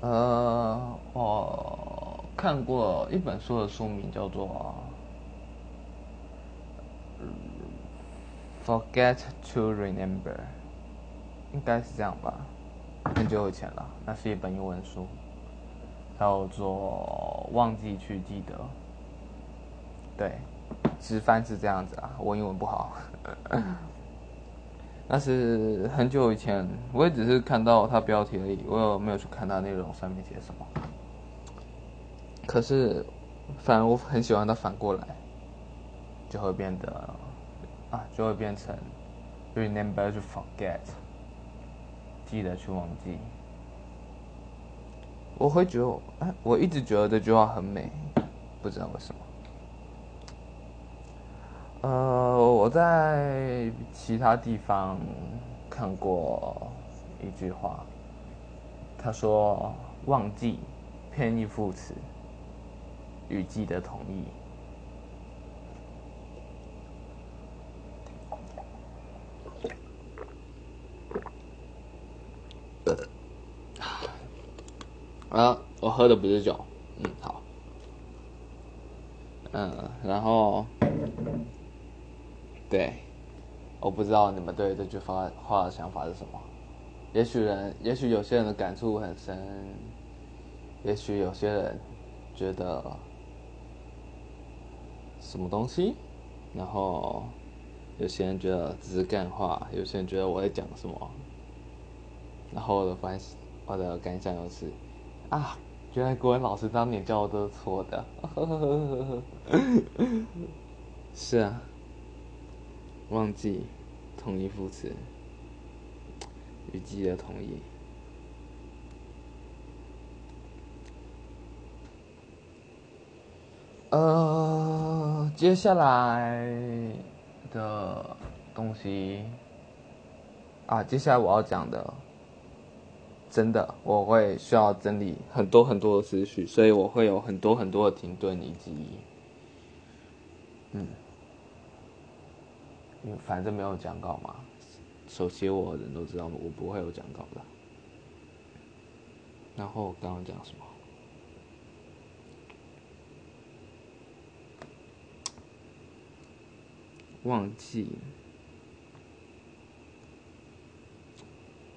呃，我看过一本书的书名叫做《Forget to Remember》，应该是这样吧，很久以前了。那是一本英文书，叫做《忘记去记得》。对，直翻是这样子啊，我英文不好。那是很久以前，我也只是看到它标题而已，我有没有去看它内容上面写什么？可是，反而我很喜欢它反过来，就会变得啊，就会变成 remember to forget，记得去忘记。我会觉得，哎，我一直觉得这句话很美，不知道为什么。呃，我在其他地方看过一句话，他说：“忘记偏义副词，与记得同义。”啊，我喝的不是酒，嗯，好，嗯，然后。对，我不知道你们对这句话话的想法是什么。也许人，也许有些人的感触很深，也许有些人觉得什么东西，然后有些人觉得只是干话，有些人觉得我在讲什么。然后我的反我的感想就是啊，原来国文老师当年教的都是错的。是啊。忘记，同义副词，与记得同义。呃，接下来的东西啊，接下来我要讲的，真的我会需要整理很多很多的思绪，所以我会有很多很多的停顿以及，嗯。反正没有讲稿嘛，手写我的人都知道我不会有讲稿的。然后刚刚讲什么？忘记。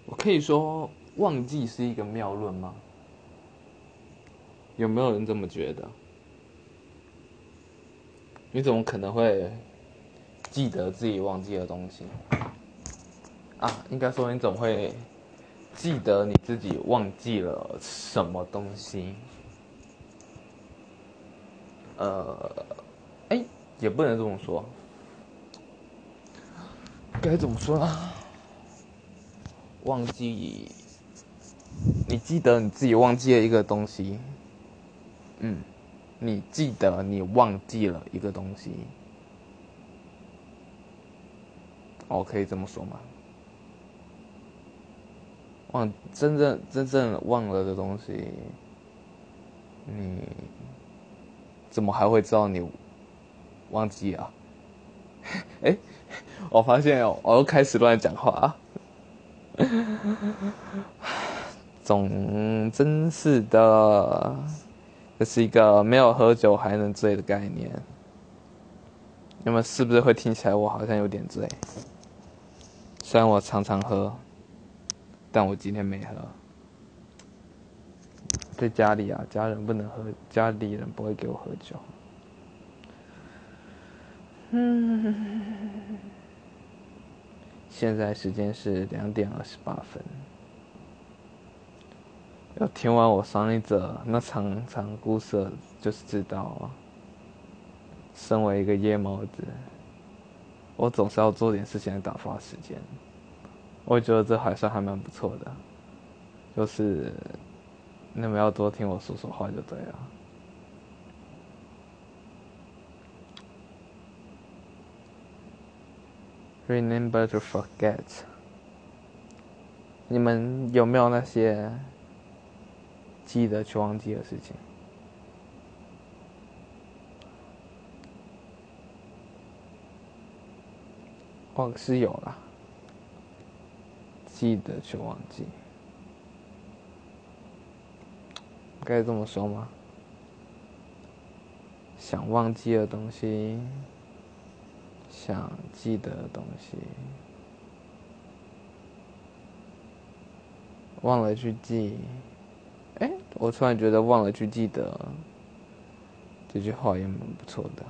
我可以说忘记是一个妙论吗？有没有人这么觉得？你怎么可能会？记得自己忘记的东西啊，应该说你总会记得你自己忘记了什么东西。呃，哎，也不能这么说，该怎么说呢？忘记，你记得你自己忘记了一个东西，嗯，你记得你忘记了一个东西。哦，可以这么说吗？忘真正真正忘了的东西，你怎么还会知道你忘记啊？哎，我发现哦，我又开始乱讲话。啊总真是的，这是一个没有喝酒还能醉的概念。那么是不是会听起来我好像有点醉？虽然我常常喝，但我今天没喝。在家里啊，家人不能喝，家里人不会给我喝酒。嗯，现在时间是两点二十八分。要听完我上一则那长长故事，就是知道，身为一个夜猫子。我总是要做点事情来打发时间，我觉得这还算还蛮不错的，就是你们要多听我说说话就对了。Remember to forget，你们有没有那些记得去忘记的事情？忘是有了，记得就忘记。该这么说吗？想忘记的东西，想记得的东西，忘了去记。哎，我突然觉得忘了去记得这句话也蛮不错的。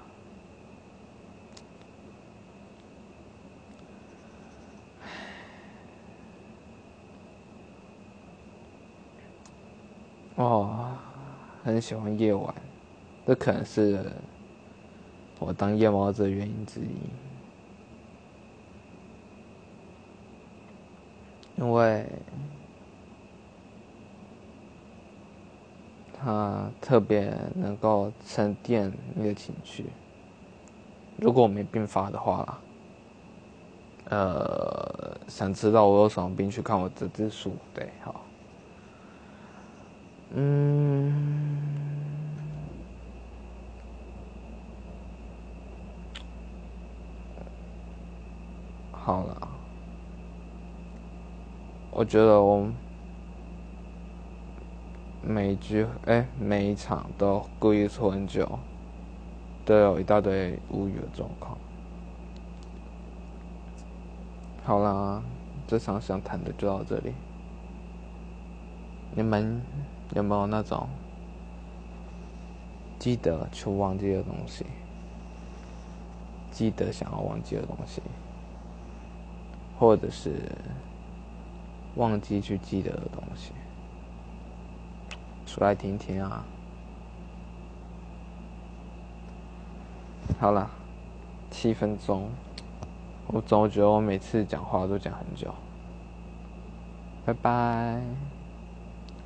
哦，很喜欢夜晚，这可能是我当夜猫子的原因之一，因为它特别能够沉淀你的情绪。如果我没病发的话，呃，想知道我有什么病，去看我这只书。对，好。嗯，好了，我觉得我每一句哎，每一场都故意拖很久，都有一大堆无语的状况。好啦，这场想谈的就到这里，你们。有没有那种记得却忘记的东西？记得想要忘记的东西，或者是忘记去记得的东西，说来听听啊！好了，七分钟，我总觉得我每次讲话都讲很久。拜拜。